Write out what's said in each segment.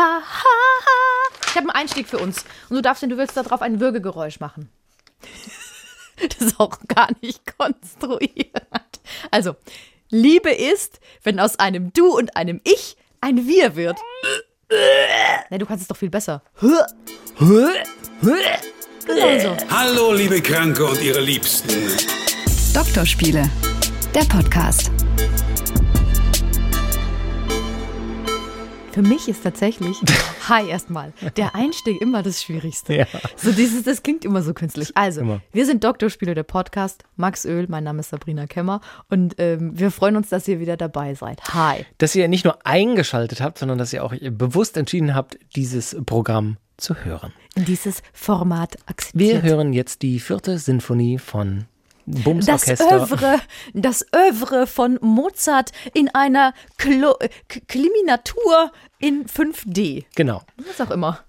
ha, ha. Ich habe einen Einstieg für uns. Und du darfst, wenn du willst, darauf ein Würgegeräusch machen. Das ist auch gar nicht konstruiert. Also, Liebe ist, wenn aus einem Du und einem Ich ein Wir wird. Na, du kannst es doch viel besser. Genau so. Hallo, liebe Kranke und ihre Liebsten. Doktorspiele, der Podcast. Für mich ist tatsächlich, hi erstmal, der Einstieg immer das Schwierigste. Ja. So dieses, das klingt immer so künstlich. Also, Immer. wir sind Doktorspiele, der Podcast. Max Öl, mein Name ist Sabrina Kemmer und ähm, wir freuen uns, dass ihr wieder dabei seid. Hi. Dass ihr nicht nur eingeschaltet habt, sondern dass ihr auch bewusst entschieden habt, dieses Programm zu hören. In dieses Format Wir akzeptiert. hören jetzt die vierte Sinfonie von Bums das. Övre, das Övre von Mozart in einer Klo Kliminatur in 5D. Genau. Was auch immer.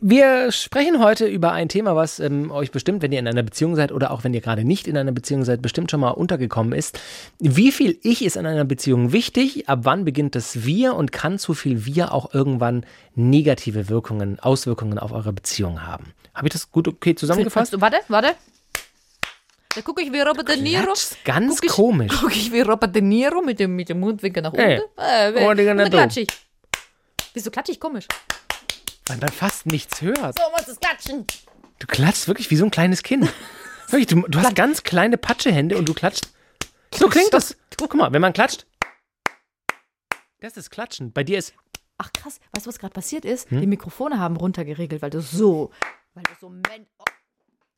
Wir sprechen heute über ein Thema, was ähm, euch bestimmt, wenn ihr in einer Beziehung seid oder auch wenn ihr gerade nicht in einer Beziehung seid, bestimmt schon mal untergekommen ist. Wie viel Ich ist in einer Beziehung wichtig? Ab wann beginnt das Wir und kann zu viel Wir auch irgendwann negative Wirkungen, Auswirkungen auf eure Beziehung haben? Habe ich das gut okay zusammengefasst? Warte, warte. Da gucke ich wie Robert De Niro. Klatschst ganz Guck ich, komisch. Gucke ich wie Robert De Niro mit dem, mit dem Mundwinkel nach unten. Äh, Oh, und dann du. klatsch ich. Wieso klatsch ich komisch? Weil man fast nichts hört. So muss es klatschen. Du klatschst wirklich wie so ein kleines Kind. Wirklich, du, du hast ganz kleine Patschehände und du klatscht. So klingt das. Guck mal, wenn man klatscht. Das ist Klatschen. Bei dir ist. Ach krass, weißt du, was gerade passiert ist? Hm? Die Mikrofone haben runtergeregelt, weil du so, weil du so, männ oh,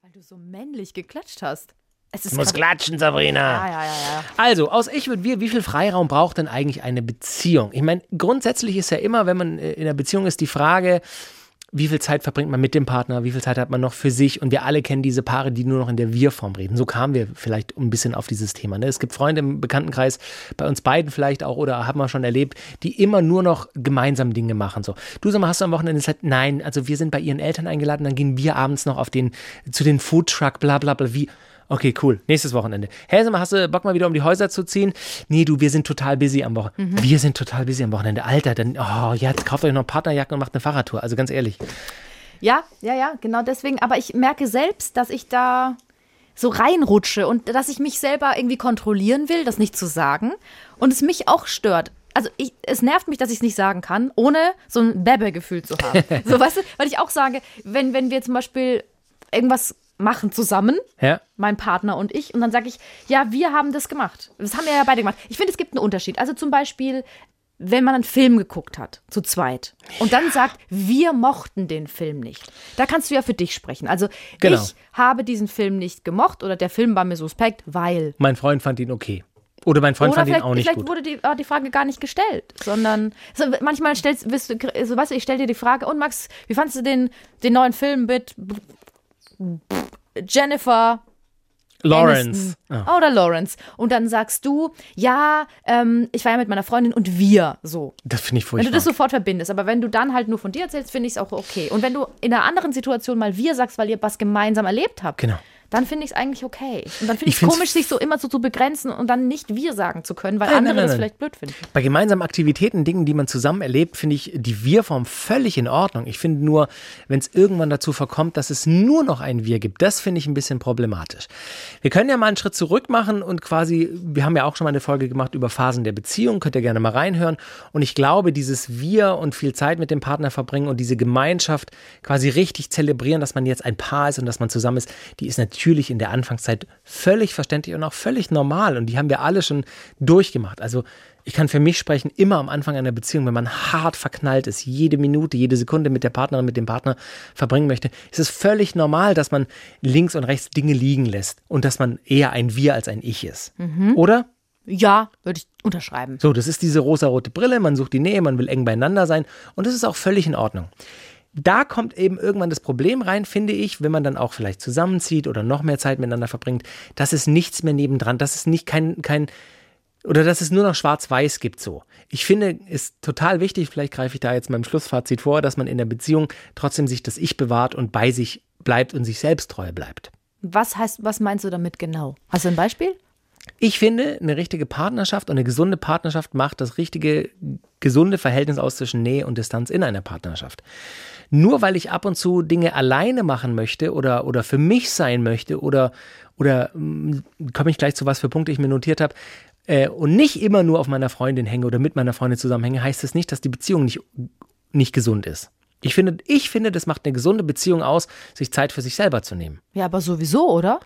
weil du so männlich geklatscht hast. Es ist Du musst klatschen, Sabrina. Ja, ja, ja, ja. Also, aus Ich wird wir, wie viel Freiraum braucht denn eigentlich eine Beziehung? Ich meine, grundsätzlich ist ja immer, wenn man äh, in einer Beziehung ist, die Frage, wie viel Zeit verbringt man mit dem Partner, wie viel Zeit hat man noch für sich? Und wir alle kennen diese Paare, die nur noch in der Wir-Form reden. So kamen wir vielleicht ein bisschen auf dieses Thema. Ne? Es gibt Freunde im Bekanntenkreis, bei uns beiden vielleicht auch, oder haben wir schon erlebt, die immer nur noch gemeinsam Dinge machen. So, du sag mal, hast du am Wochenende Zeit? Nein, also wir sind bei ihren Eltern eingeladen, dann gehen wir abends noch auf den, zu den Foodtruck, bla bla bla, wie. Okay, cool. Nächstes Wochenende. Hey, sag mal, hast du Bock mal wieder um die Häuser zu ziehen? Nee, du, wir sind total busy am Wochenende. Wir sind total busy am Wochenende. Alter, dann, oh, ja, jetzt kauft euch noch Partnerjacken und macht eine Fahrradtour. Also ganz ehrlich. Ja, ja, ja, genau deswegen. Aber ich merke selbst, dass ich da so reinrutsche und dass ich mich selber irgendwie kontrollieren will, das nicht zu sagen. Und es mich auch stört. Also ich, es nervt mich, dass ich es nicht sagen kann, ohne so ein Bäbe-Gefühl zu haben. so, weißt du, weil ich auch sage, wenn, wenn wir zum Beispiel irgendwas machen zusammen, Ja? mein Partner und ich, und dann sage ich, ja, wir haben das gemacht. Das haben wir ja beide gemacht. Ich finde, es gibt einen Unterschied. Also zum Beispiel, wenn man einen Film geguckt hat, zu zweit, und dann sagt, wir mochten den Film nicht. Da kannst du ja für dich sprechen. Also Genau. ich habe diesen Film nicht gemocht oder der Film war mir suspekt, weil. Mein Freund fand ihn okay. Oder mein Freund Oder fand ihn vielleicht, auch nicht vielleicht gut. wurde die, die Frage gar nicht gestellt, sondern so, manchmal stellst du, so, weißt du, ich stelle dir die Frage, und Max, wie fandest du den, den neuen Film mit Jennifer Lawrence. Ah. Oder Lawrence. Und dann sagst du, ja, ähm, ich war ja mit meiner Freundin und wir so. Das finde ich Wenn furchtbar. du das sofort verbindest, aber wenn du dann halt nur von dir erzählst, finde ich es auch okay. Und wenn du in einer anderen Situation mal wir sagst, weil ihr was gemeinsam erlebt habt, Genau. Dann finde ich es eigentlich okay. Und dann finde Ich es komisch, sich so immer so zu begrenzen und dann nicht wir sagen zu können, weil Nein, andere nein, das nein. vielleicht blöd finden. Bei gemeinsamen Aktivitäten, Dingen, die man zusammen erlebt, finde ich die Wir-Form völlig in Ordnung. Ich finde nur, wenn es irgendwann dazu verkommt, dass es nur noch ein Wir gibt, das finde ich ein bisschen problematisch. Wir können ja mal einen Schritt zurück machen und quasi, wir haben ja auch schon mal eine Folge gemacht über Phasen der Beziehung, könnt ihr gerne mal reinhören. Und ich glaube, dieses Wir und viel Zeit mit dem Partner verbringen und diese Gemeinschaft quasi richtig zelebrieren, dass man jetzt ein Paar ist und dass man zusammen ist, die ist natürlich in der Anfangszeit völlig verständlich und auch völlig normal. Und die haben wir alle schon durchgemacht. Also ich kann für mich sprechen, immer am Anfang einer Beziehung, wenn man hart verknallt ist, jede Minute, jede Sekunde mit der Partnerin, mit dem Partner verbringen möchte, ist es völlig normal, dass man links und rechts Dinge liegen lässt und dass man eher ein Wir als ein Ich ist. Oder? Ja, würde ich unterschreiben. So, das ist diese rosarote Brille, man sucht die Nähe, man will eng beieinander sein und das ist auch völlig in Ordnung. Da kommt eben irgendwann das Problem rein, finde ich, wenn man dann auch vielleicht zusammenzieht oder noch mehr Zeit miteinander verbringt, dass es nichts mehr nebendran, dass es nicht kein, kein oder dass es nur noch schwarz-weiß gibt so. Ich finde, ist total wichtig, vielleicht greife ich da jetzt meinem Schlussfazit vor, dass man in der Beziehung trotzdem sich das Ich bewahrt und bei sich bleibt und sich selbst treu bleibt. Was heißt, was meinst du damit genau? Hast du ein Beispiel? Ich finde, eine richtige Partnerschaft und eine gesunde Partnerschaft macht das richtige, gesunde Verhältnis aus zwischen Nähe und Distanz in einer Partnerschaft. Nur weil ich ab und zu Dinge alleine machen möchte oder, oder für mich sein möchte oder, oder hm, komme ich gleich zu was für Punkte ich mir notiert habe, äh, und nicht immer nur auf meiner Freundin hänge oder mit meiner Freundin zusammenhänge, heißt das nicht, dass die Beziehung nicht, nicht gesund ist. Ich finde, ich finde, das macht eine gesunde Beziehung aus, sich Zeit für sich selber zu nehmen. Ja, aber sowieso, oder?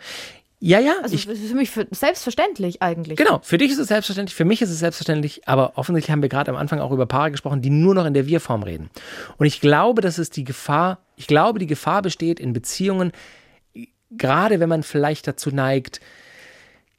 Ja, ja. Also ich, das ist für mich für selbstverständlich eigentlich. Genau, für dich ist es selbstverständlich, für mich ist es selbstverständlich, aber offensichtlich haben wir gerade am Anfang auch über Paare gesprochen, die nur noch in der Wir-Form reden. Und ich glaube, dass es die Gefahr, ich glaube, die Gefahr besteht in Beziehungen, gerade wenn man vielleicht dazu neigt,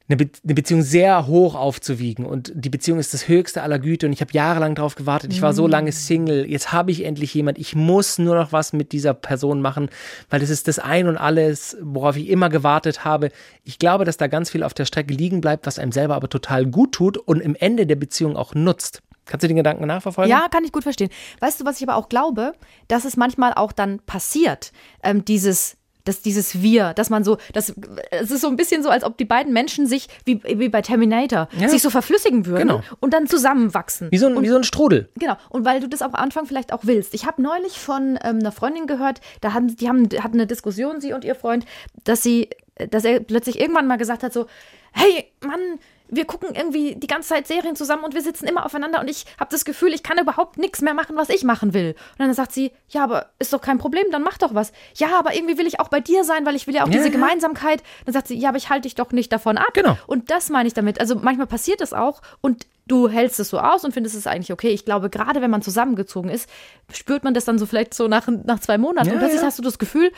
eine, Be eine Beziehung sehr hoch aufzuwiegen und die Beziehung ist das höchste aller Güte und ich habe jahrelang darauf gewartet. Ich war so lange Single, jetzt habe ich endlich jemand. Ich muss nur noch was mit dieser Person machen, weil das ist das Ein und alles, worauf ich immer gewartet habe. Ich glaube, dass da ganz viel auf der Strecke liegen bleibt, was einem selber aber total gut tut und im Ende der Beziehung auch nutzt. Kannst du den Gedanken nachverfolgen? Ja, kann ich gut verstehen. Weißt du, was ich aber auch glaube, dass es manchmal auch dann passiert, ähm, dieses dass dieses Wir, dass man so, das, es ist so ein bisschen so, als ob die beiden Menschen sich, wie, wie bei Terminator, Ja. sich so verflüssigen würden Genau. und dann zusammenwachsen. Wie so ein, wie so ein Strudel. Genau, und weil du das auch am Anfang vielleicht auch willst. Ich habe neulich von ähm, einer Freundin gehört, da haben, die haben, hatten eine Diskussion, sie und ihr Freund, dass sie, dass er plötzlich irgendwann mal gesagt hat, so, hey, Mann, wir gucken irgendwie die ganze Zeit Serien zusammen und wir sitzen immer aufeinander und ich habe das Gefühl, ich kann überhaupt nichts mehr machen, was ich machen will. Und dann sagt sie, ja, aber ist doch kein Problem, dann mach doch was. Ja, aber irgendwie will ich auch bei dir sein, weil ich will ja auch Ja, diese ja. Gemeinsamkeit. Dann sagt sie, ja, aber ich halte dich doch nicht davon ab. Genau. Und das meine ich damit. Also manchmal passiert das auch und du hältst es so aus und findest es eigentlich okay. Ich glaube, gerade wenn man zusammengezogen ist, spürt man das dann so vielleicht so nach, nach zwei Monaten. Ja, und plötzlich hast du das Gefühl,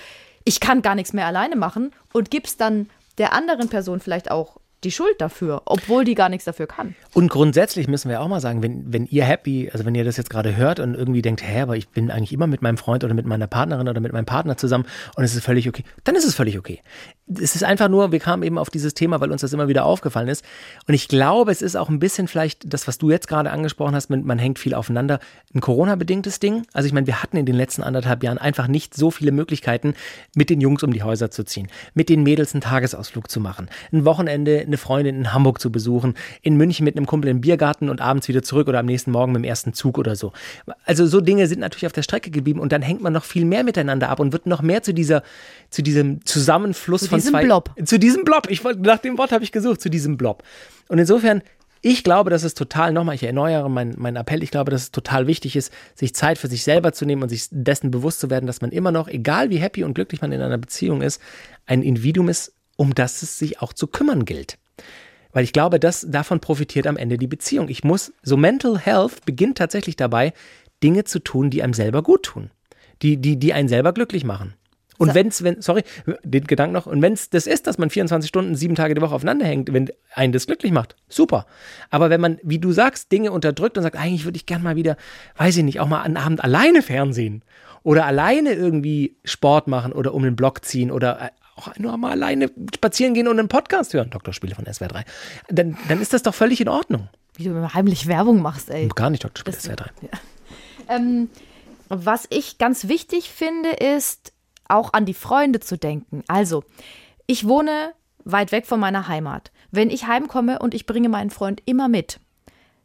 ich kann gar nichts mehr alleine machen und gibst dann der anderen Person vielleicht auch die Schuld dafür, obwohl die gar nichts dafür kann. Und grundsätzlich müssen wir auch mal sagen, wenn, wenn ihr happy, also wenn ihr das jetzt gerade hört und irgendwie denkt, hä, aber ich bin eigentlich immer mit meinem Freund oder mit meiner Partnerin oder mit meinem Partner zusammen und es ist völlig okay, dann ist es völlig okay. Es ist einfach nur, wir kamen eben auf dieses Thema, weil uns das immer wieder aufgefallen ist. Und ich glaube, es ist auch ein bisschen vielleicht das, was du jetzt gerade angesprochen hast, man hängt viel aufeinander, ein Corona-bedingtes Ding. Also ich meine, wir hatten in den letzten anderthalb Jahren einfach nicht so viele Möglichkeiten, mit den Jungs um die Häuser zu ziehen, mit den Mädels einen Tagesausflug zu machen, ein Wochenende eine Freundin in Hamburg zu besuchen, in München mit einem Kumpel im Biergarten und abends wieder zurück oder am nächsten Morgen mit dem ersten Zug oder so. Also so Dinge sind natürlich auf der Strecke geblieben und dann hängt man noch viel mehr miteinander ab und wird noch mehr zu dieser, zu diesem Zusammenfluss Zu von diesem zwei. Blob. Zu diesem Blob. Ich wollte, nach dem Wort habe ich gesucht, zu diesem Blob. Und insofern, ich glaube, dass es total, nochmal, ich erneuere meinen mein Appell, ich glaube, dass es total wichtig ist, sich Zeit für sich selber zu nehmen und sich dessen bewusst zu werden, dass man immer noch, egal wie happy und glücklich man in einer Beziehung ist, ein Individuum ist, um das es sich auch zu kümmern gilt. Weil ich glaube, dass davon profitiert am Ende die Beziehung. Ich muss, so Mental Health beginnt tatsächlich dabei, Dinge zu tun, die einem selber gut tun. Die, die, die einen selber glücklich machen. Und wenn's, wenn, sorry, den Gedanken noch, und wenn es das ist, dass man 24 Stunden, sieben Tage die Woche aufeinander hängt, wenn einen das glücklich macht, super. Aber wenn man, wie du sagst, Dinge unterdrückt und sagt, eigentlich würde ich gern mal wieder, weiß ich nicht, auch mal einen Abend alleine Fernsehen oder alleine irgendwie Sport machen oder um den Block ziehen oder äh, auch nur mal alleine spazieren gehen und einen Podcast hören, Doktorspiele von SWR 3, dann, dann ist das doch völlig in Ordnung. Wie du immer heimlich Werbung machst, ey. Gar nicht Doktorspiele Das- SWR 3. Ähm, was ich ganz wichtig finde, ist auch an die Freunde zu denken. Also, ich wohne weit weg von meiner Heimat. Wenn ich heimkomme und ich bringe meinen Freund immer mit,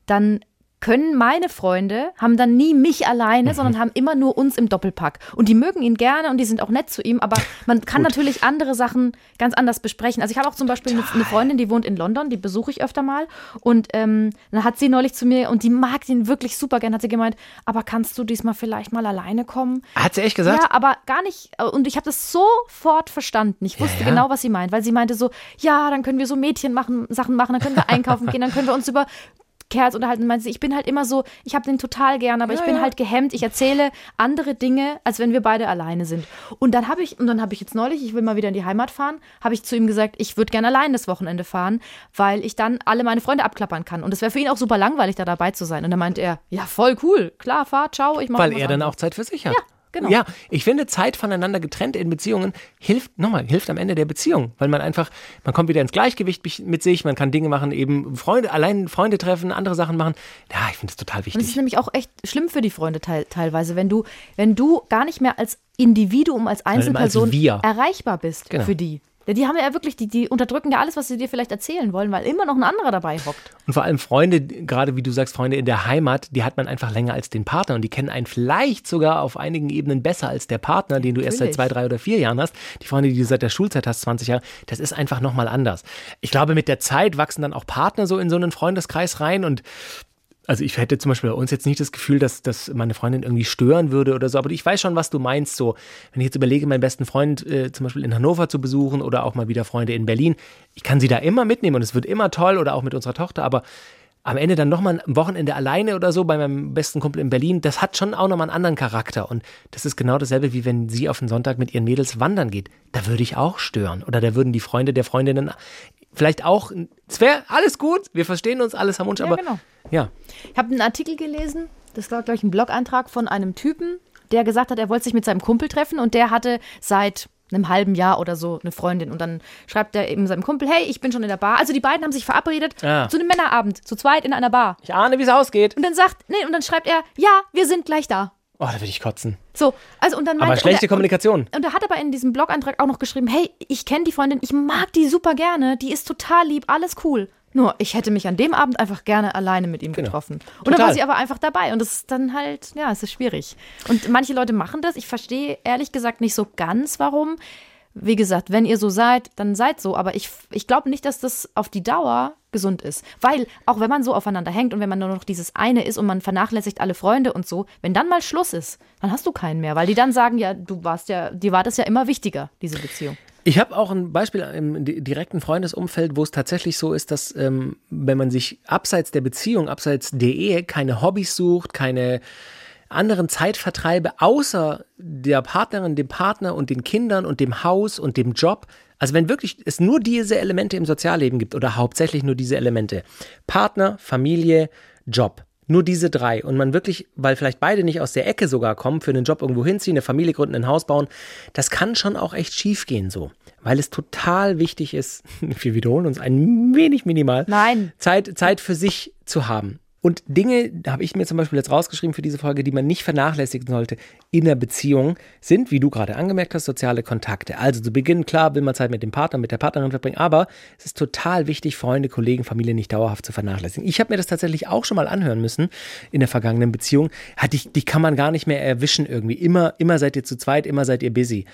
dann können meine Freunde, haben dann nie mich alleine, sondern haben immer nur uns im Doppelpack. Und die mögen ihn gerne und die sind auch nett zu ihm, aber man kann natürlich andere Sachen ganz anders besprechen. Also ich habe auch zum Beispiel eine, eine Freundin, die wohnt in London, die besuche ich öfter mal. Und ähm, dann hat sie neulich zu mir, und die mag ihn wirklich super gern, hat sie gemeint, aber kannst du diesmal vielleicht mal alleine kommen? Hat sie echt gesagt? Ja, aber gar nicht. Und ich habe das sofort verstanden. Ich wusste ja. genau, was sie meint, weil sie meinte so, ja, dann können wir so Mädchen machen, Sachen machen, dann können wir einkaufen gehen, dann können wir uns über Kerls unterhalten. Meinte sie, ich bin halt immer so, ich habe den total gern, aber ich bin halt gehemmt. Ich erzähle andere Dinge, als wenn wir beide alleine sind. Und dann habe ich, und dann habe ich jetzt neulich, ich will mal wieder in die Heimat fahren, habe ich zu ihm gesagt, ich würde gerne allein das Wochenende fahren, weil ich dann alle meine Freunde abklappern kann. Und es wäre für ihn auch super langweilig, da dabei zu sein. Und dann meinte er, ja, voll cool, klar, fahr, ciao, ich mache Weil er dann auch Zeit für sich hat. Ja, genau. Ja, ich finde, Zeit voneinander getrennt in Beziehungen hilft, nochmal, hilft am Ende der Beziehung, weil man einfach, man kommt wieder ins Gleichgewicht mit sich, man kann Dinge machen, eben Freunde, allein Freunde treffen, andere Sachen machen. Ja, ich finde das total Und es ist wichtig. nämlich auch echt schlimm für die Freunde teil teilweise, wenn du, wenn du gar nicht mehr als Individuum, als Einzelperson Wir. erreichbar bist Genau. für die. Ja, Die haben ja wirklich, die, die unterdrücken ja alles, was sie dir vielleicht erzählen wollen, weil immer noch ein anderer dabei hockt. Und vor allem Freunde, gerade wie du sagst, Freunde in der Heimat, die hat man einfach länger als den Partner und die kennen einen vielleicht sogar auf einigen Ebenen besser als der Partner, den du erst seit Natürlich. zwei, drei oder vier Jahren hast. Die Freunde, die du seit der Schulzeit hast, 20 Jahre, das ist einfach nochmal anders. Ich glaube, mit der Zeit wachsen dann auch Partner so in so einen Freundeskreis rein und also ich hätte zum Beispiel bei uns jetzt nicht das Gefühl, dass, dass meine Freundin irgendwie stören würde oder so, aber ich weiß schon, was du meinst. So, wenn ich jetzt überlege, meinen besten Freund äh, zum Beispiel in Hannover zu besuchen oder auch mal wieder Freunde in Berlin, ich kann sie da immer mitnehmen und es wird immer toll oder auch mit unserer Tochter, aber am Ende dann nochmal ein Wochenende alleine oder so bei meinem besten Kumpel in Berlin, das hat schon auch nochmal einen anderen Charakter. Und das ist genau dasselbe, wie wenn sie auf den Sonntag mit ihren Mädels wandern geht. Da würde ich auch stören. Oder da würden die Freunde der Freundinnen vielleicht auch, es wäre alles gut, wir verstehen uns alles harmonisch, Ja, aber genau. Ja. Ich habe einen Artikel gelesen, das war, glaube ich, ein Blog-Eintrag von einem Typen, der gesagt hat, er wollte sich mit seinem Kumpel treffen und der hatte seit einem halben Jahr oder so eine Freundin. Und dann schreibt er eben seinem Kumpel, hey, ich bin schon in der Bar. Also die beiden haben sich verabredet Ah. zu einem Männerabend, zu zweit in einer Bar. Ich ahne, wie es ausgeht. Und dann sagt, nee, und dann schreibt er, ja, wir sind gleich da. Oh, da würde ich kotzen. So, also und dann Aber meinte- schlechte und er, Kommunikation. Und, und er hat aber in diesem Blog-Eintrag auch noch geschrieben, hey, ich kenne die Freundin, ich mag die super gerne, die ist total lieb, alles cool. Nur, ich hätte mich an dem Abend einfach gerne alleine mit ihm Genau. getroffen. Und dann Total. war sie aber einfach dabei. Und das ist dann halt, ja, es ist schwierig. Und manche Leute machen das. Ich verstehe ehrlich gesagt nicht so ganz, warum. Wie gesagt, wenn ihr so seid, dann seid so. Aber ich, ich glaube nicht, dass das auf die Dauer gesund ist. Weil, auch wenn man so aufeinander hängt und wenn man nur noch dieses eine ist und man vernachlässigt alle Freunde und so, wenn dann mal Schluss ist, dann hast du keinen mehr. Weil die dann sagen, ja, du warst ja, dir war das ja immer wichtiger, diese Beziehung. Ich habe auch ein Beispiel im di- direkten Freundesumfeld, wo es tatsächlich so ist, dass ähm, wenn man sich abseits der Beziehung, abseits der Ehe keine Hobbys sucht, keine anderen Zeitvertreibe außer der Partnerin, dem Partner und den Kindern und dem Haus und dem Job. Also wenn wirklich es nur diese Elemente im Sozialleben gibt oder hauptsächlich nur diese Elemente, Partner, Familie, Job, nur diese drei und man wirklich, weil vielleicht beide nicht aus der Ecke sogar kommen, für einen Job irgendwo hinziehen, eine Familie gründen, ein Haus bauen, das kann schon auch echt schief gehen so, weil es total wichtig ist, wir wiederholen uns ein wenig minimal, Nein. Zeit, Zeit für sich zu haben. Und Dinge, habe ich mir zum Beispiel jetzt rausgeschrieben für diese Folge, die man nicht vernachlässigen sollte in der Beziehung, sind, wie du gerade angemerkt hast, soziale Kontakte. Also zu Beginn, klar, will man Zeit mit dem Partner, mit der Partnerin verbringen, aber es ist total wichtig, Freunde, Kollegen, Familie nicht dauerhaft zu vernachlässigen. Ich habe mir das tatsächlich auch schon mal anhören müssen in der vergangenen Beziehung. Ja, die, die kann man gar nicht mehr erwischen irgendwie. Immer, immer seid ihr zu zweit, immer seid ihr busy.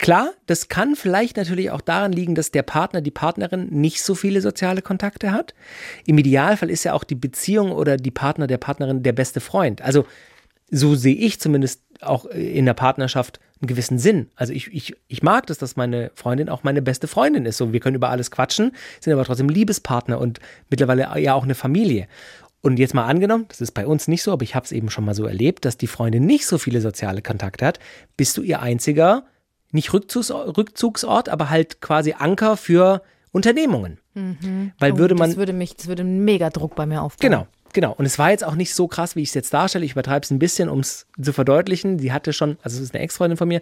Klar, das kann vielleicht natürlich auch daran liegen, dass der Partner, die Partnerin nicht so viele soziale Kontakte hat. Im Idealfall ist ja auch die Beziehung oder die Partner der Partnerin der beste Freund. Also so sehe ich zumindest auch in der Partnerschaft einen gewissen Sinn. Also ich, ich, ich mag das, dass meine Freundin auch meine beste Freundin ist. So, wir können über alles quatschen, sind aber trotzdem Liebespartner und mittlerweile ja auch eine Familie. Und jetzt mal angenommen, das ist bei uns nicht so, aber ich habe es eben schon mal so erlebt, dass die Freundin nicht so viele soziale Kontakte hat, bist du ihr einziger, nicht Rückzugs Rückzugsort, aber halt quasi Anker für Unternehmungen. Weil würde man Oh, Das würde mich, das würde einen mega Druck bei mir aufbauen. Genau, genau. Und es war jetzt auch nicht so krass, wie ich es jetzt darstelle. Ich übertreibe es ein bisschen, um es zu verdeutlichen. Die hatte schon, also es ist eine Ex-Freundin von mir,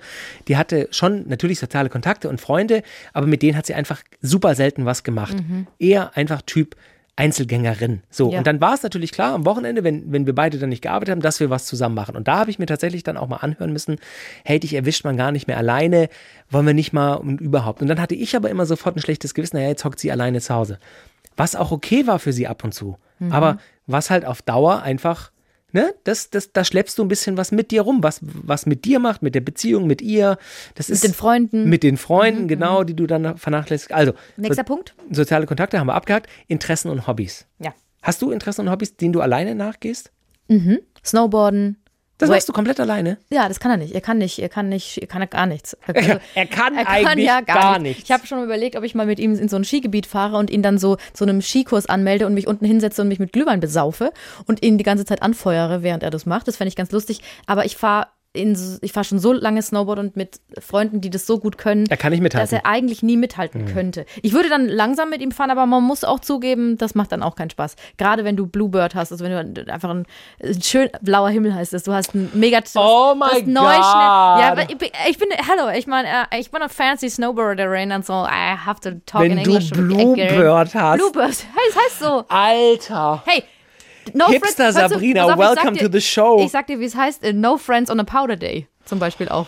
die hatte schon natürlich soziale Kontakte und Freunde, aber mit denen hat sie einfach super selten was gemacht. Eher einfach Typ Einzelgängerin. So, Ja. und dann war es natürlich klar am Wochenende, wenn, wenn wir beide dann nicht gearbeitet haben, dass wir was zusammen machen. Und da habe ich mir tatsächlich dann auch mal anhören müssen, hey, dich erwischt man gar nicht mehr alleine, wollen wir nicht mal und überhaupt. Und dann hatte ich aber immer sofort ein schlechtes Gewissen, naja, jetzt hockt sie alleine zu Hause. Was auch okay war für sie ab und zu. Aber was halt auf Dauer einfach, ne, das, das, da schleppst du ein bisschen was mit dir rum, was, was mit dir macht, mit der Beziehung, mit ihr. Das ist den Freunden. Mit den Freunden, genau, die du dann vernachlässigst. Also, Nächster so, Punkt. soziale Kontakte haben wir abgehakt. Interessen und Hobbys. Ja. Hast du Interessen und Hobbys, denen du alleine nachgehst? Snowboarden. Das machst du komplett alleine? Ja, das kann er nicht. Er kann nicht, er kann nicht, er kann gar nichts. Also, Er kann eigentlich ja gar nicht. nichts. Ich habe schon überlegt, ob ich mal mit ihm in so ein Skigebiet fahre und ihn dann so zu einem Skikurs anmelde und mich unten hinsetze und mich mit Glühwein besaufe und ihn die ganze Zeit anfeuere, während er das macht. Das fände ich ganz lustig. Aber ich fahre in, ich fahre schon so lange Snowboard und mit Freunden, die das so gut können, Er kann nicht mithalten. dass er eigentlich nie mithalten könnte. Ich würde dann langsam mit ihm fahren, aber man muss auch zugeben, das macht dann auch keinen Spaß. Gerade wenn du Bluebird hast, also wenn du einfach ein, ein schön blauer Himmel heißt es, du hast ein mega Oh du Neuschnee. God. Ja, ich bin, ich bin hallo, ich meine, äh, ich bin eine fancy Snowboarderin und so, I have to talk Wenn in du English. Bluebird hast. Bluebird, hey, das heißt so. Alter. Hey, no Hipster friends, hörst du- Sabrina, auf, welcome dir- to the show. Ich sag dir, wie es heißt, äh, no friends on a powder day zum Beispiel auch.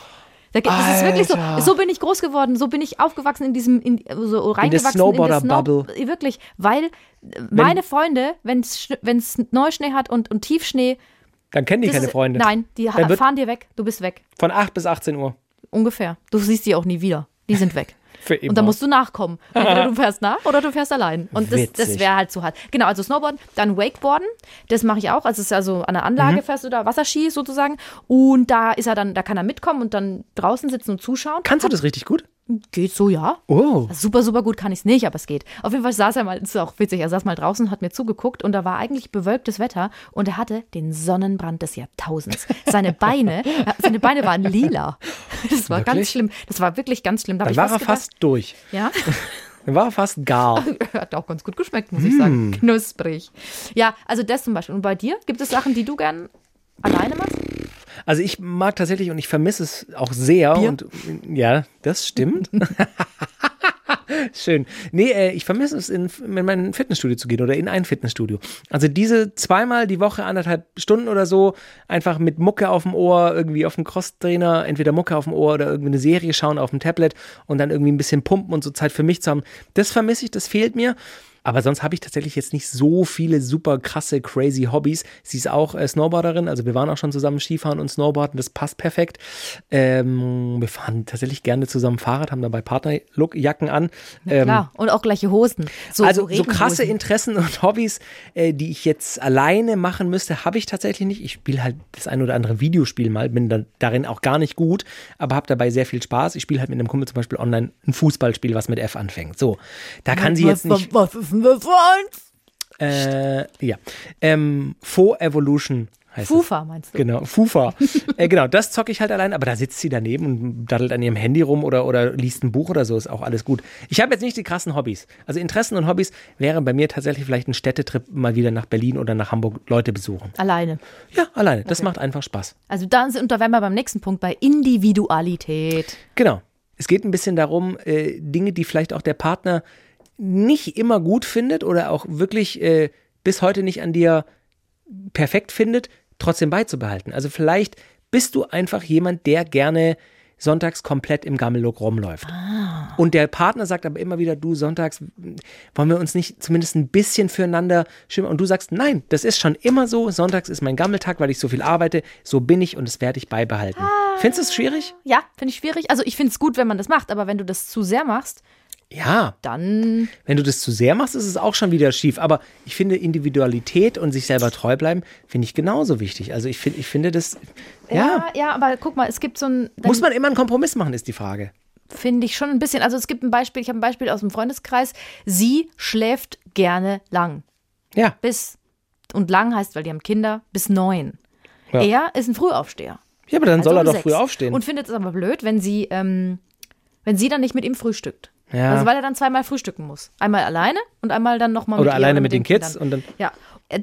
Da, das ist wirklich Alter. so. So bin ich groß geworden, so bin ich aufgewachsen in diesem, in, so reingewachsen Snowboarder-Bubble. Snow- Wirklich, weil äh, meine Freunde, wenn es Neuschnee hat und, und Tiefschnee, Dann kennen die das keine ist, Freunde. Nein, die fahren dir weg, du bist weg. Von 8 bis 18 Uhr. Ungefähr. Du siehst die auch nie wieder. Die sind weg. Für immer. Und dann musst du nachkommen. Entweder du fährst nach oder du fährst allein. Und das, das wäre halt zu hart. Genau, also Snowboarden, dann Wakeboarden, das mache ich auch. Also es ist also an der Anlage Mhm. fährst du da Wasserski sozusagen. Und da ist er dann, da kann er mitkommen und dann draußen sitzen und zuschauen. Kannst du das richtig gut? Geht so, ja. Oh. Also super, super gut kann ich es nicht, aber es geht. Auf jeden Fall saß er mal, das ist auch witzig, er saß mal draußen, hat mir zugeguckt und da war eigentlich bewölktes Wetter und er hatte den Sonnenbrand des Jahrtausends. Seine Beine, äh, seine Beine waren lila. Das war Wirklich? ganz schlimm. Das war wirklich ganz schlimm. Da Dann ich war er gedacht- fast durch. Ja. Dann war er fast gar. Hat auch ganz gut geschmeckt, muss ich sagen. Knusprig. Ja, also das zum Beispiel. Und bei dir? Gibt es Sachen, die du gern alleine machst? Also ich mag tatsächlich und ich vermisse es auch sehr. Bier? Und ja, das stimmt. Schön. Nee, äh, ich vermisse es, in, in mein Fitnessstudio zu gehen oder in ein Fitnessstudio. Also diese zweimal die Woche, anderthalb Stunden oder so, einfach mit Mucke auf dem Ohr, irgendwie auf dem Crosstrainer, entweder Mucke auf dem Ohr oder irgendwie eine Serie schauen auf dem Tablet und dann irgendwie ein bisschen pumpen und so Zeit für mich zu haben. Das vermisse ich, das fehlt mir. Aber sonst habe ich tatsächlich jetzt nicht so viele super krasse, crazy Hobbys. Sie ist auch äh, Snowboarderin, also wir waren auch schon zusammen Skifahren und Snowboarden, das passt perfekt. Ähm, wir fahren tatsächlich gerne zusammen Fahrrad, haben dabei Partnerlook-Jacken an. Ähm, Klar. Und auch gleiche Hosen. So, also so so krasse. Interessen und Hobbys, äh, die ich jetzt alleine machen müsste, habe ich tatsächlich nicht. Ich spiele halt das ein oder andere Videospiel mal, bin dann darin auch gar nicht gut, aber habe dabei sehr viel Spaß. Ich spiele halt mit einem Kumpel zum Beispiel online ein Fußballspiel, was mit F anfängt. So, da kann sie jetzt nicht. Denn das für eins? Äh, ja. Ähm, Faux Evolution heißt Fufa, meinst es. du? Genau, Fufa. äh, genau, das zocke ich halt allein, aber da sitzt sie daneben und daddelt an ihrem Handy rum oder, oder liest ein Buch oder so, ist auch alles gut. Ich habe jetzt nicht die krassen Hobbys. Also Interessen und Hobbys wären bei mir tatsächlich vielleicht ein Städtetrip mal wieder nach Berlin oder nach Hamburg Leute besuchen. Alleine. Ja, alleine. Das macht einfach Spaß. Also da sind, und da wären wir beim nächsten Punkt, bei Individualität. Genau. Es geht ein bisschen darum, äh, Dinge, die vielleicht auch der Partner nicht immer gut findet oder auch wirklich äh, bis heute nicht an dir perfekt findet, trotzdem beizubehalten. Also vielleicht bist du einfach jemand, der gerne sonntags komplett im Gammellook rumläuft. Und der Partner sagt aber immer wieder, du sonntags wollen wir uns nicht zumindest ein bisschen füreinander schimmern. Und du sagst, nein, das ist schon immer so. Sonntags ist mein Gammeltag, weil ich so viel arbeite. So bin ich und das werde ich beibehalten. Findest du es schwierig? Ja, finde ich schwierig. Also ich finde es gut, wenn man das macht, aber wenn du das zu sehr machst, Ja, dann Wenn du das zu sehr machst, ist es auch schon wieder schief. Aber ich finde Individualität und sich selber treu bleiben, finde ich genauso wichtig. Also ich finde, ich finde das, ja, ja, ja, aber guck mal, es gibt so ein muss man immer einen Kompromiss machen, ist die Frage. finde ich schon ein bisschen. Also es gibt ein Beispiel, ich habe ein Beispiel aus dem Freundeskreis. Sie schläft gerne lang. Ja, Bis und lang heißt, weil die haben Kinder, bis neun. Ja. Er ist ein Frühaufsteher. ja, aber dann Also soll er um doch sechs. früh aufstehen. Und findet es aber blöd, wenn sie, ähm, wenn sie dann nicht mit ihm frühstückt. Ja. Also weil er dann zweimal frühstücken muss. Einmal alleine und einmal dann nochmal mit Oder alleine mit den Kids Kindern. und dann- Ja,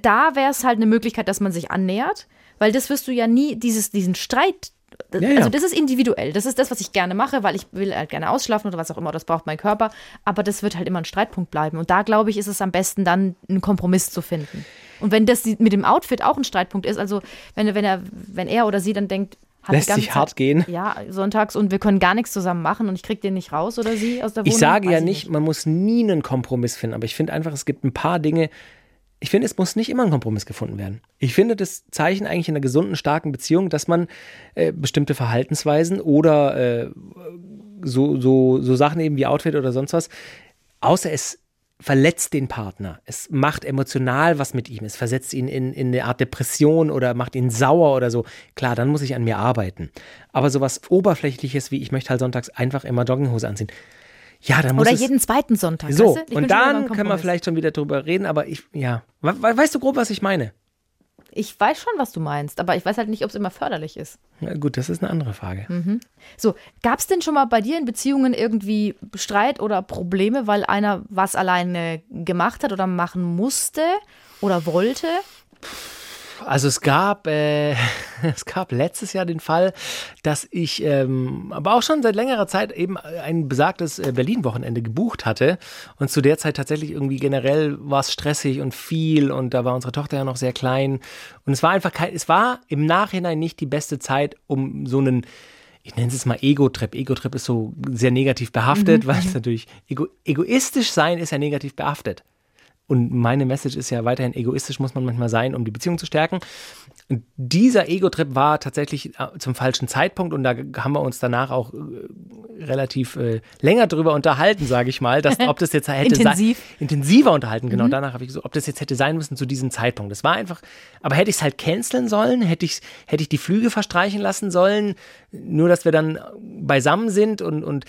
da wäre es halt eine Möglichkeit, dass man sich annähert, weil das wirst du ja nie, dieses, diesen Streit, Ja, ja. also das ist individuell. Das ist das, was ich gerne mache, weil ich will halt gerne ausschlafen oder was auch immer, das braucht mein Körper. Aber das wird halt immer ein Streitpunkt bleiben. Und da, glaube ich, ist es am besten, dann einen Kompromiss zu finden. Und wenn das mit dem Outfit auch ein Streitpunkt ist, also wenn, wenn, er, wenn er oder sie dann denkt, Lässt sich hart gehen. Ja, sonntags und wir können gar nichts zusammen machen und ich krieg den nicht raus oder sie aus der Wohnung. Ich sage ja nicht, man muss nie einen Kompromiss finden, aber ich finde einfach, es gibt ein paar Dinge, ich finde, es muss nicht immer ein Kompromiss gefunden werden. Ich finde das Zeichen eigentlich in einer gesunden, starken Beziehung, dass man äh, bestimmte Verhaltensweisen oder äh, so, so, so Sachen eben wie Outfit oder sonst was, außer es verletzt den Partner. Es macht emotional was mit ihm. Es versetzt ihn in, in eine Art Depression oder macht ihn sauer oder so. Klar, dann muss ich an mir arbeiten. Aber sowas Oberflächliches wie ich möchte halt sonntags einfach immer Jogginghose anziehen. Ja, dann muss Oder jeden zweiten Sonntag. so, und dann können wir vielleicht schon wieder drüber reden, aber ich, ja. We we weißt du grob, was ich meine? Ich weiß schon, was du meinst, aber ich weiß halt nicht, ob es immer förderlich ist. Na gut, das ist eine andere Frage. Hm. So, gab es denn schon mal bei dir in Beziehungen irgendwie Streit oder Probleme, weil einer was alleine gemacht hat oder machen musste oder wollte? Also es gab, äh, es gab letztes Jahr den Fall, dass ich, ähm, aber auch schon seit längerer Zeit eben ein besagtes äh, Berlin-Wochenende gebucht hatte und zu der Zeit tatsächlich irgendwie generell war es stressig und viel und da war unsere Tochter ja noch sehr klein und es war einfach kein, es war im Nachhinein nicht die beste Zeit, um so einen ich nenne es mal Ego-Trip. Ego-Trip ist so sehr negativ behaftet, Mhm, weil es natürlich ego, egoistisch sein ist ja negativ behaftet. Und meine Message ist ja weiterhin, egoistisch muss man manchmal sein, um die Beziehung zu stärken. Und dieser Ego-Trip war tatsächlich äh, zum falschen Zeitpunkt und da haben wir uns danach auch äh, relativ äh, länger drüber unterhalten, sage ich mal, dass, ob das jetzt hätte Intensiv. sein, intensiver unterhalten, genau. Danach habe ich gesagt, ob das jetzt hätte sein müssen zu diesem Zeitpunkt. Das war einfach, aber hätte ich es halt canceln sollen, hätte ich, hätte ich die Flüge verstreichen lassen sollen, nur dass wir dann beisammen sind und, und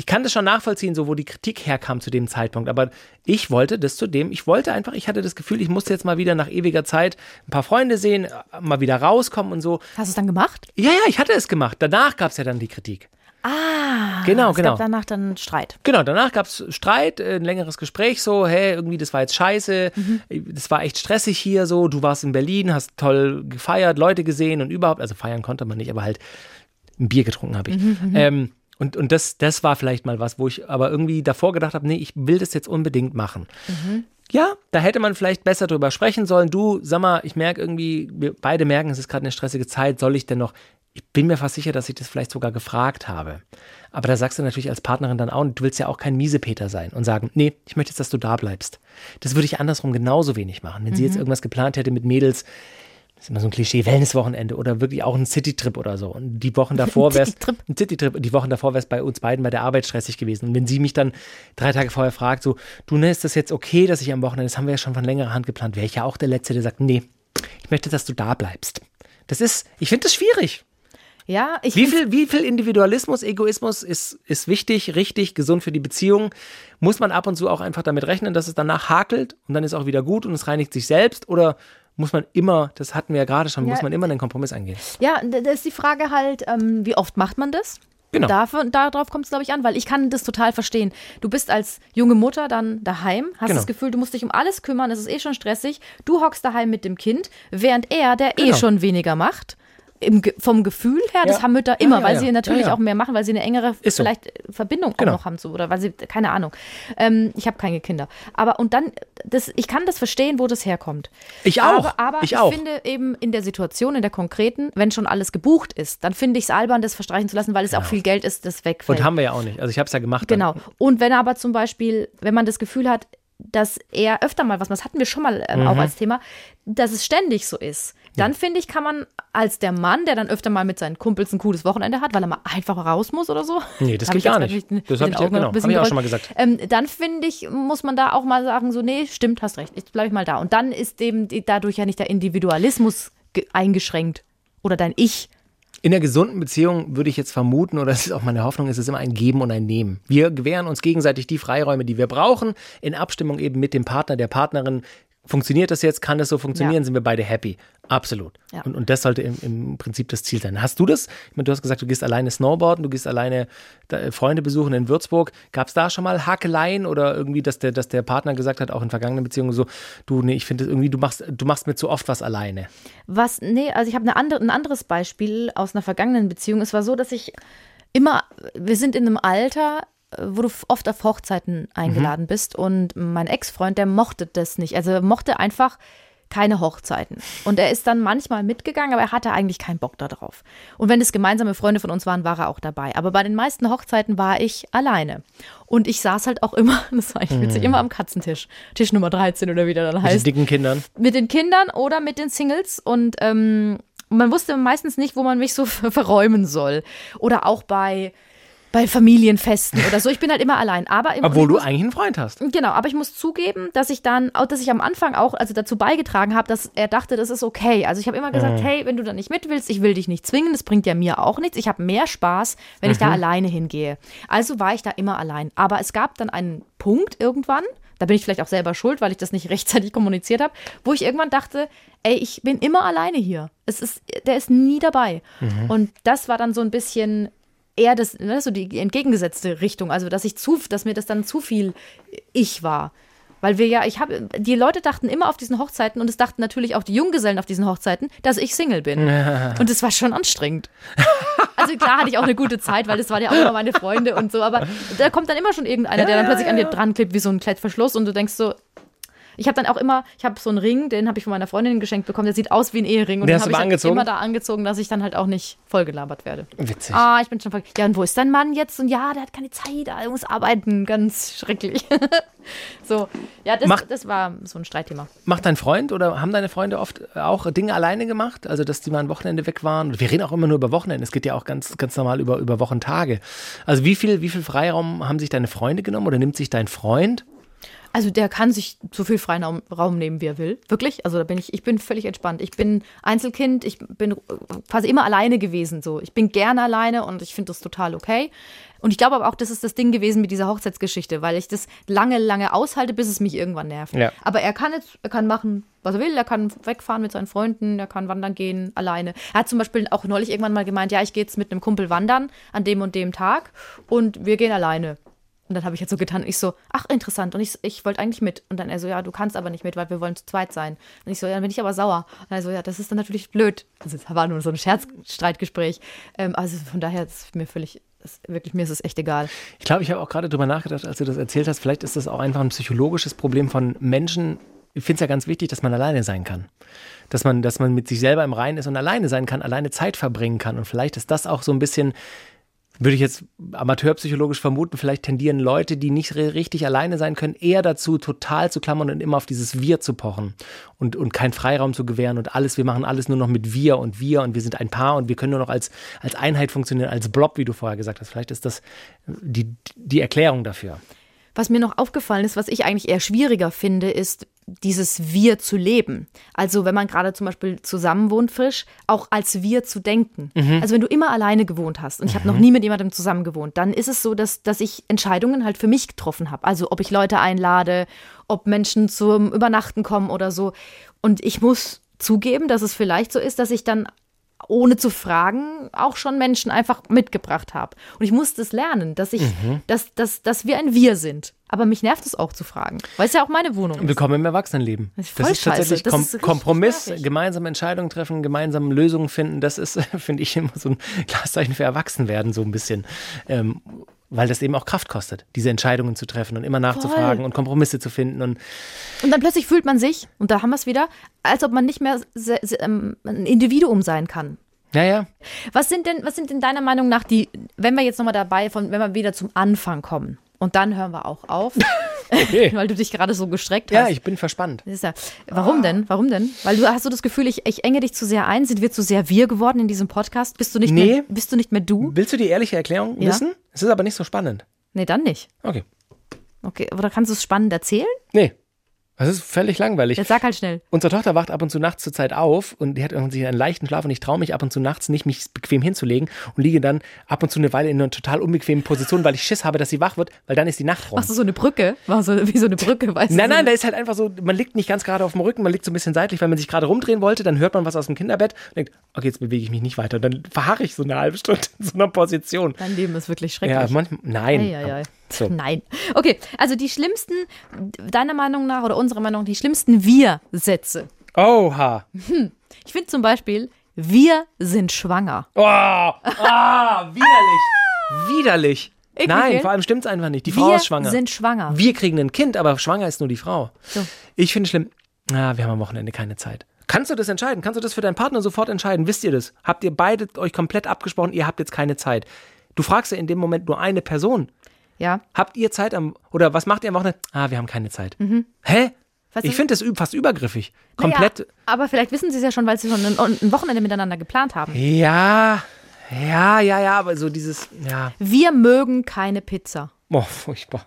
ich kann das schon nachvollziehen, so wo die Kritik herkam zu dem Zeitpunkt, aber ich wollte das zu dem, ich wollte einfach, ich hatte das Gefühl, ich musste jetzt mal wieder nach ewiger Zeit ein paar Freunde sehen, mal wieder rauskommen und so. Hast du es dann gemacht? Ja, ja, ich hatte es gemacht. Danach gab es ja dann die Kritik. Ah, Genau, es genau. gab danach dann Streit. Genau, danach gab es Streit, äh, ein längeres Gespräch, so, hey, irgendwie, das war jetzt scheiße, das war echt stressig hier, so, du warst in Berlin, hast toll gefeiert, Leute gesehen und überhaupt, also feiern konnte man nicht, aber halt ein Bier getrunken habe ich. ähm, und und das, das war vielleicht mal was, wo ich aber irgendwie davor gedacht habe, nee, ich will das jetzt unbedingt machen. Ja, da hätte man vielleicht besser drüber sprechen sollen. Du, sag mal, ich merke irgendwie, wir beide merken, es ist gerade eine stressige Zeit, soll ich denn noch, ich bin mir fast sicher, dass ich das vielleicht sogar gefragt habe. Aber da sagst du natürlich als Partnerin dann auch, du willst ja auch kein Miesepeter sein und sagen, nee, ich möchte jetzt, dass du da bleibst. Das würde ich andersrum genauso wenig machen. Wenn sie jetzt irgendwas geplant hätte mit Mädels, das ist immer so ein Klischee, Wellnesswochenende oder wirklich auch ein Citytrip oder so. Und die Wochen davor wäre es ein Citytrip. Und die Wochen davor wäre es bei uns beiden bei der Arbeit stressig gewesen. Und wenn sie mich dann drei Tage vorher fragt, so, du, ne, ist das jetzt okay, dass ich am Wochenende, das haben wir ja schon von längerer Hand geplant, wäre ich ja auch der Letzte, der sagt, nee, ich möchte, dass du da bleibst. Das ist, ich finde das schwierig. Ja, ich Wie viel, wie viel Individualismus, Egoismus ist, ist wichtig, richtig, gesund für die Beziehung? Muss man ab und zu auch einfach damit rechnen, dass es danach hakelt und dann ist auch wieder gut und es reinigt sich selbst? Oder muss man immer, das hatten wir ja gerade schon, Ja. muss man immer einen Kompromiss eingehen? Ja, da ist die Frage halt, ähm, wie oft macht man das? Genau. Dafür, darauf kommt es, glaube ich, an, weil ich kann das total verstehen. Du bist als junge Mutter dann daheim, hast Genau. das Gefühl, du musst dich um alles kümmern, es ist eh schon stressig. Du hockst daheim mit dem Kind, während er, der eh Genau. schon weniger macht, im, vom Gefühl her, das Ja. haben Mütter immer, ja, weil ja. sie natürlich auch mehr machen, weil sie eine engere so. vielleicht äh, Verbindung Genau. auch noch haben zu, oder weil sie, keine Ahnung. Ähm, ich habe keine Kinder. Aber und dann, das, ich kann das verstehen, wo das herkommt. Ich auch. Aber, aber Ich ich, auch. finde eben in der Situation, in der konkreten, wenn schon alles gebucht ist, dann finde ich es albern, das verstreichen zu lassen, weil es auch viel Geld ist, das wegfällt. Und haben wir ja auch nicht. Also ich habe es ja gemacht. dann. Genau. Und wenn aber zum Beispiel, wenn man das Gefühl hat, dass er öfter mal was, das hatten wir schon mal ähm, Mhm. auch als Thema, dass es ständig so ist, dann finde ich, kann man als der Mann, der dann öfter mal mit seinen Kumpels ein cooles Wochenende hat, weil er mal einfach raus muss oder so. Nee, das geht gar nicht. Das den hab ich ja- genau, hab ich auch gerollt. schon mal gesagt. Ähm, dann finde ich, muss man da auch mal sagen, so, nee, stimmt, hast recht, jetzt bleibe ich mal da. Und dann ist eben dadurch ja nicht der Individualismus ge- eingeschränkt oder dein Ich. In der gesunden Beziehung würde ich jetzt vermuten, oder das ist auch meine Hoffnung, ist es immer ein Geben und ein Nehmen. Wir gewähren uns gegenseitig die Freiräume, die wir brauchen, in Abstimmung eben mit dem Partner, der Partnerin. Funktioniert das jetzt? Kann das so funktionieren? Ja. Sind wir beide happy? Absolut. Ja. Und, und das sollte im, im Prinzip das Ziel sein. Hast du das? Ich meine, du hast gesagt, du gehst alleine Snowboarden, du gehst alleine da, Freunde besuchen in Würzburg. Gab es da schon mal Hakeleien oder irgendwie, dass der, dass der Partner gesagt hat, auch in vergangenen Beziehungen so, du, nee, ich finde irgendwie, du machst, du machst mir zu oft was alleine. Was, nee, also ich habe eine andere, ein anderes Beispiel aus einer vergangenen Beziehung. Es war so, dass ich immer, wir sind in einem Alter, äh, wo du oft auf Hochzeiten eingeladen bist und mein Ex-Freund, der mochte das nicht. Also er mochte einfach keine Hochzeiten. Und er ist dann manchmal mitgegangen, aber er hatte eigentlich keinen Bock darauf. Und wenn es gemeinsame Freunde von uns waren, war er auch dabei. Aber bei den meisten Hochzeiten war ich alleine. Und ich saß halt auch immer, das war eigentlich witzig, immer am Katzentisch. Tisch Nummer 13 oder wie der dann Mit den heißt dicken Kindern. mit den Kindern oder mit den Singles und ähm, man wusste meistens nicht, wo man mich so ver- verräumen soll. Oder auch bei, bei Familienfesten oder so. Ich bin halt immer allein. Aber im- Obwohl du muss, eigentlich einen Freund hast. Genau, aber ich muss zugeben, dass ich dann, auch dass ich am Anfang auch also dazu beigetragen habe, dass er dachte, das ist okay. Also ich habe immer gesagt, hey, wenn du da nicht mit willst, ich will dich nicht zwingen, das bringt ja mir auch nichts. Ich habe mehr Spaß, wenn ich da alleine hingehe. Also war ich da immer allein. Aber es gab dann einen Punkt irgendwann, da bin ich vielleicht auch selber schuld, weil ich das nicht rechtzeitig kommuniziert habe, wo ich irgendwann dachte, ey, ich bin immer alleine hier. Es ist, der ist nie dabei. Und das war dann so ein bisschen eher das, ne, so die entgegengesetzte Richtung. Also, dass ich zu, dass mir das dann zu viel ich war. Weil wir ja, ich habe, die Leute dachten immer auf diesen Hochzeiten und es dachten natürlich auch die Junggesellen auf diesen Hochzeiten, dass ich Single bin. Und das war schon anstrengend. Also klar hatte ich auch eine gute Zeit, weil das waren ja auch immer meine Freunde und so, aber da kommt dann immer schon irgendeiner, der dann plötzlich an dir dran klebt wie so ein Klettverschluss und du denkst so, Ich habe dann auch immer, ich habe so einen Ring, den habe ich von meiner Freundin geschenkt bekommen, der sieht aus wie ein Ehering. Und Den den habe ich dann angezogen? immer da angezogen, dass ich dann halt auch nicht vollgelabert werde. Witzig. Ah, ich bin schon voll. Ja, und wo ist dein Mann jetzt? Und ja, der hat keine Zeit, er muss arbeiten. Ganz schrecklich. so, ja, das, Macht- das war so ein Streitthema. Macht dein Freund oder haben deine Freunde oft auch Dinge alleine gemacht? Also, dass die mal ein Wochenende weg waren? Wir reden auch immer nur über Wochenende. Es geht ja auch ganz, ganz normal über, über Wochentage. Also, wie viel, wie viel Freiraum haben sich deine Freunde genommen oder nimmt sich dein Freund? Also der kann sich so viel freien Raum, Raum nehmen, wie er will. Wirklich. Also da bin ich, ich bin völlig entspannt. Ich bin Einzelkind, ich bin quasi immer alleine gewesen. So. Ich bin gerne alleine und ich finde das total okay. Und ich glaube aber auch, das ist das Ding gewesen mit dieser Hochzeitsgeschichte, weil ich das lange, lange aushalte, bis es mich irgendwann nervt. Ja. Aber er kann jetzt, er kann machen, was er will, er kann wegfahren mit seinen Freunden, er kann wandern gehen, alleine. Er hat zum Beispiel auch neulich irgendwann mal gemeint, ja, ich gehe jetzt mit einem Kumpel wandern an dem und dem Tag und wir gehen alleine. Und dann habe ich jetzt so getan und ich so, ach, interessant. Und ich, ich wollte eigentlich mit. Und dann er so, ja, du kannst aber nicht mit, weil wir wollen zu zweit sein. Und ich so, ja, dann bin ich aber sauer. Und er so, ja, das ist dann natürlich blöd. Also es war nur so ein Scherzstreitgespräch. Ähm, also von daher ist mir völlig, ist, wirklich, mir ist es echt egal. Ich glaube, ich habe auch gerade drüber nachgedacht, als du das erzählt hast. Vielleicht ist das auch einfach ein psychologisches Problem von Menschen. Ich finde es ja ganz wichtig, dass man alleine sein kann. Dass man, dass man mit sich selber im Reinen ist und alleine sein kann, alleine Zeit verbringen kann. Und vielleicht ist das auch so ein bisschen, würde ich jetzt amateurpsychologisch vermuten, vielleicht tendieren Leute, die nicht ri- richtig alleine sein können, eher dazu, total zu klammern und immer auf dieses Wir zu pochen und, und keinen Freiraum zu gewähren und alles, wir machen alles nur noch mit wir und wir und wir sind ein Paar und wir können nur noch als, als Einheit funktionieren, als Blob, wie du vorher gesagt hast. Vielleicht ist das die, die Erklärung dafür. Was mir noch aufgefallen ist, was ich eigentlich eher schwieriger finde, ist dieses Wir zu leben. Also wenn man gerade zum Beispiel zusammen wohnt frisch, auch als Wir zu denken. Also wenn du immer alleine gewohnt hast und ich habe noch nie mit jemandem zusammen gewohnt, dann ist es so, dass, dass ich Entscheidungen halt für mich getroffen habe. Also ob ich Leute einlade, ob Menschen zum Übernachten kommen oder so. Und ich muss zugeben, dass es vielleicht so ist, dass ich dann ohne zu fragen, auch schon Menschen einfach mitgebracht habe. Und ich musste es lernen, dass ich, dass, dass, dass wir ein Wir sind. Aber mich nervt es auch zu fragen, weil es ja auch meine Wohnung ist. Willkommen im Erwachsenenleben. Das ist voll tatsächlich scheiße. Das ist Kompromiss, nervig. gemeinsame Entscheidungen treffen, gemeinsame Lösungen finden. Das ist, finde ich, immer so ein Glaszeichen für Erwachsenwerden, so ein bisschen. Ähm, weil das eben auch Kraft kostet, diese Entscheidungen zu treffen und immer nachzufragen Voll. und Kompromisse zu finden. Und Und dann plötzlich fühlt man sich, und da haben wir es wieder, als ob man nicht mehr ähm, ein Individuum sein kann. naja, Was sind denn, was sind denn deiner Meinung nach die, wenn wir jetzt nochmal dabei, von, wenn wir wieder zum Anfang kommen, und dann hören wir auch auf, okay. weil du dich gerade so gestreckt hast. ja, ich bin verspannt. Ja, warum denn? Warum denn? Weil du hast du das Gefühl, ich, ich enge dich zu sehr ein? Sind wir zu sehr wir geworden in diesem Podcast? Bist du nicht, Nee. mehr, bist du, nicht mehr du? Willst du die ehrliche Erklärung Ja. wissen? Es ist aber nicht so spannend. Nee, dann nicht. Okay. Okay, oder kannst du es spannend erzählen? Nee. Das ist völlig langweilig. Jetzt sag halt schnell. Unsere Tochter wacht ab und zu nachts zur Zeit auf und die hat irgendwie einen leichten Schlaf und ich traue mich ab und zu nachts nicht, mich bequem hinzulegen und liege dann ab und zu eine Weile in einer total unbequemen Position, weil ich Schiss habe, dass sie wach wird, weil dann ist die Nacht rum. Machst du so eine Brücke? Machst du wie so eine Brücke, weißt du? Nein, so nein, da ist halt einfach so, man liegt nicht ganz gerade auf dem Rücken, man liegt so ein bisschen seitlich, weil man sich gerade rumdrehen wollte, dann hört man was aus dem Kinderbett und denkt, okay, jetzt bewege ich mich nicht weiter. Und dann verharre ich so eine halbe Stunde in so einer Position. Dein Leben ist wirklich schrecklich. Ja, manchmal, nein. Ei, ei, ei. So. Nein. Okay, also die schlimmsten, deiner Meinung nach oder unserer Meinung nach, die schlimmsten Wir-Sätze. Oha. Ich finde zum Beispiel, wir sind schwanger. Oh, ah, widerlich. widerlich. Eklig, Nein, vor allem stimmt es einfach nicht. Die Frau wir ist schwanger. sind schwanger. Wir kriegen ein Kind, aber schwanger ist nur die Frau. So. Ich finde schlimm, ah, wir haben am Wochenende keine Zeit. Kannst du das entscheiden? Kannst du das für deinen Partner sofort entscheiden? Wisst ihr das? Habt ihr beide euch komplett abgesprochen, ihr habt jetzt keine Zeit? Du fragst ja in dem Moment nur eine Person. Ja. Habt ihr Zeit am, oder was macht ihr am Wochenende? Ah, wir haben keine Zeit. Hä? Mhm. Was ich finde das fast übergriffig. Komplett. Ja, aber vielleicht wissen sie es ja schon, weil sie schon ein, ein Wochenende miteinander geplant haben. Ja, ja, ja, ja, aber so dieses, ja, Wir mögen keine Pizza. oh, furchtbar.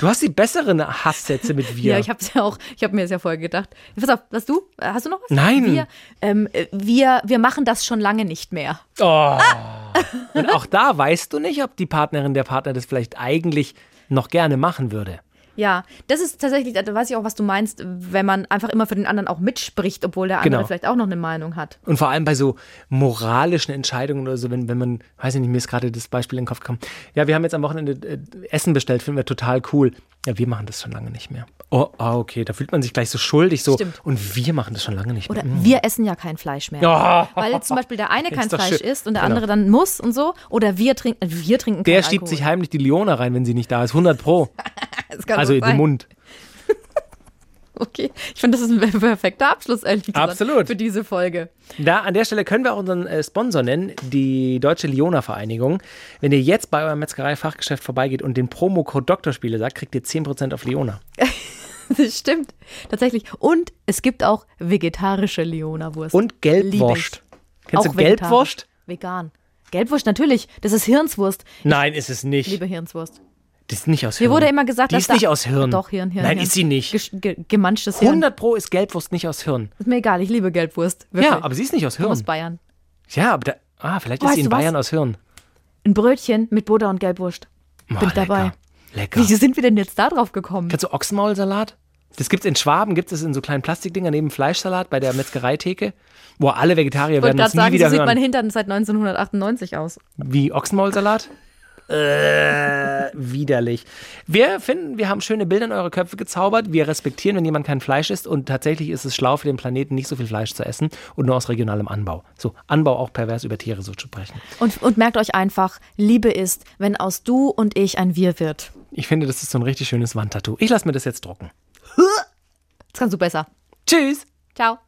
Du hast die besseren Hasssätze mit wir. Ja, ich habe ja auch, ich habe mir das ja vorher gedacht. Pass auf, was du? Hast du noch was? Nein. Wir, ähm, äh, wir, wir machen das schon lange nicht mehr. Oh. Und auch da weißt du nicht, ob die Partnerin, der Partner das vielleicht eigentlich noch gerne machen würde. Ja, das ist tatsächlich, da weiß ich auch, was du meinst, wenn man einfach immer für den anderen auch mitspricht, obwohl der andere Genau. vielleicht auch noch eine Meinung hat. Und vor allem bei so moralischen Entscheidungen oder so, wenn, wenn man, weiß ich nicht, mir ist gerade das Beispiel in den Kopf gekommen. Ja, wir haben jetzt am Wochenende äh, Essen bestellt, finden wir total cool. Ja, wir machen das schon lange nicht mehr. Oh, ah, okay, da fühlt man sich gleich so schuldig so. Stimmt. Und wir machen das schon lange nicht Oder mehr. Mm. wir essen ja kein Fleisch mehr. Ja. Weil zum Beispiel der eine kein Fleisch schön. isst und der Genau. andere dann muss und so. Oder wir trinken, wir trinken Der schiebt Alkohol. sich heimlich die Leona rein, wenn sie nicht da ist. 100 pro. Also in den. Mund. Okay, ich finde, das ist ein perfekter Abschluss, ehrlich gesagt, Absolut. für diese Folge. Da an der Stelle können wir auch unseren äh, Sponsor nennen, die Deutsche Liona Vereinigung. Wenn ihr jetzt bei eurem Metzgerei-Fachgeschäft vorbeigeht und den Promocode Doktorspiele sagt, kriegt ihr 10% auf Liona. Das stimmt, tatsächlich. Und es gibt auch vegetarische Leona-Wurst. Und Gelbwurst. Kennst Auch du Gelbwurst? Vegan. Gelbwurst, natürlich. Das ist Hirnswurst. Nein, ist es nicht. Liebe Hirnswurst. Das ist nicht aus Hirn. Mir wurde immer gesagt, die dass ist nicht da- aus Hirn. Doch, Hirn, Hirn. Nein, Hirn. ist sie nicht. Gesch ge gemanschtes Hirn. 100 Pro ist Gelbwurst nicht aus Hirn. Ist mir egal, ich liebe Gelbwurst. Wirklich. Ja, aber sie ist nicht aus Hirn. Aus Bayern. Ja, aber da, ah, vielleicht ist Weißt sie in du was? Bayern aus Hirn. Ein Brötchen mit Butter und Gelbwurst. Oh, Bin dabei. Lecker. Wie sind wir denn jetzt da drauf gekommen? Kennst du Ochsenmaulsalat? Das gibt's in Schwaben, gibt es in so kleinen Plastikdinger neben Fleischsalat bei der Metzgereitheke. Boah, alle Vegetarier werden gerade nie sagen, wieder so sieht mein hören. Hintern seit 1998 aus. Wie Ochsenmaulsalat? Äh, widerlich. Wir finden, wir haben schöne Bilder in eure Köpfe gezaubert. Wir respektieren, wenn jemand kein Fleisch isst. Und tatsächlich ist es schlau für den Planeten, nicht so viel Fleisch zu essen und nur aus regionalem Anbau. So, Anbau auch pervers über Tiere so zu sprechen. Und, und merkt euch einfach, Liebe ist, wenn aus du und ich ein Wir wird. Ich finde, das ist so ein richtig schönes Wandtattoo. Ich lasse mir das jetzt drucken. Das kannst du besser. Tschüss! Ciao.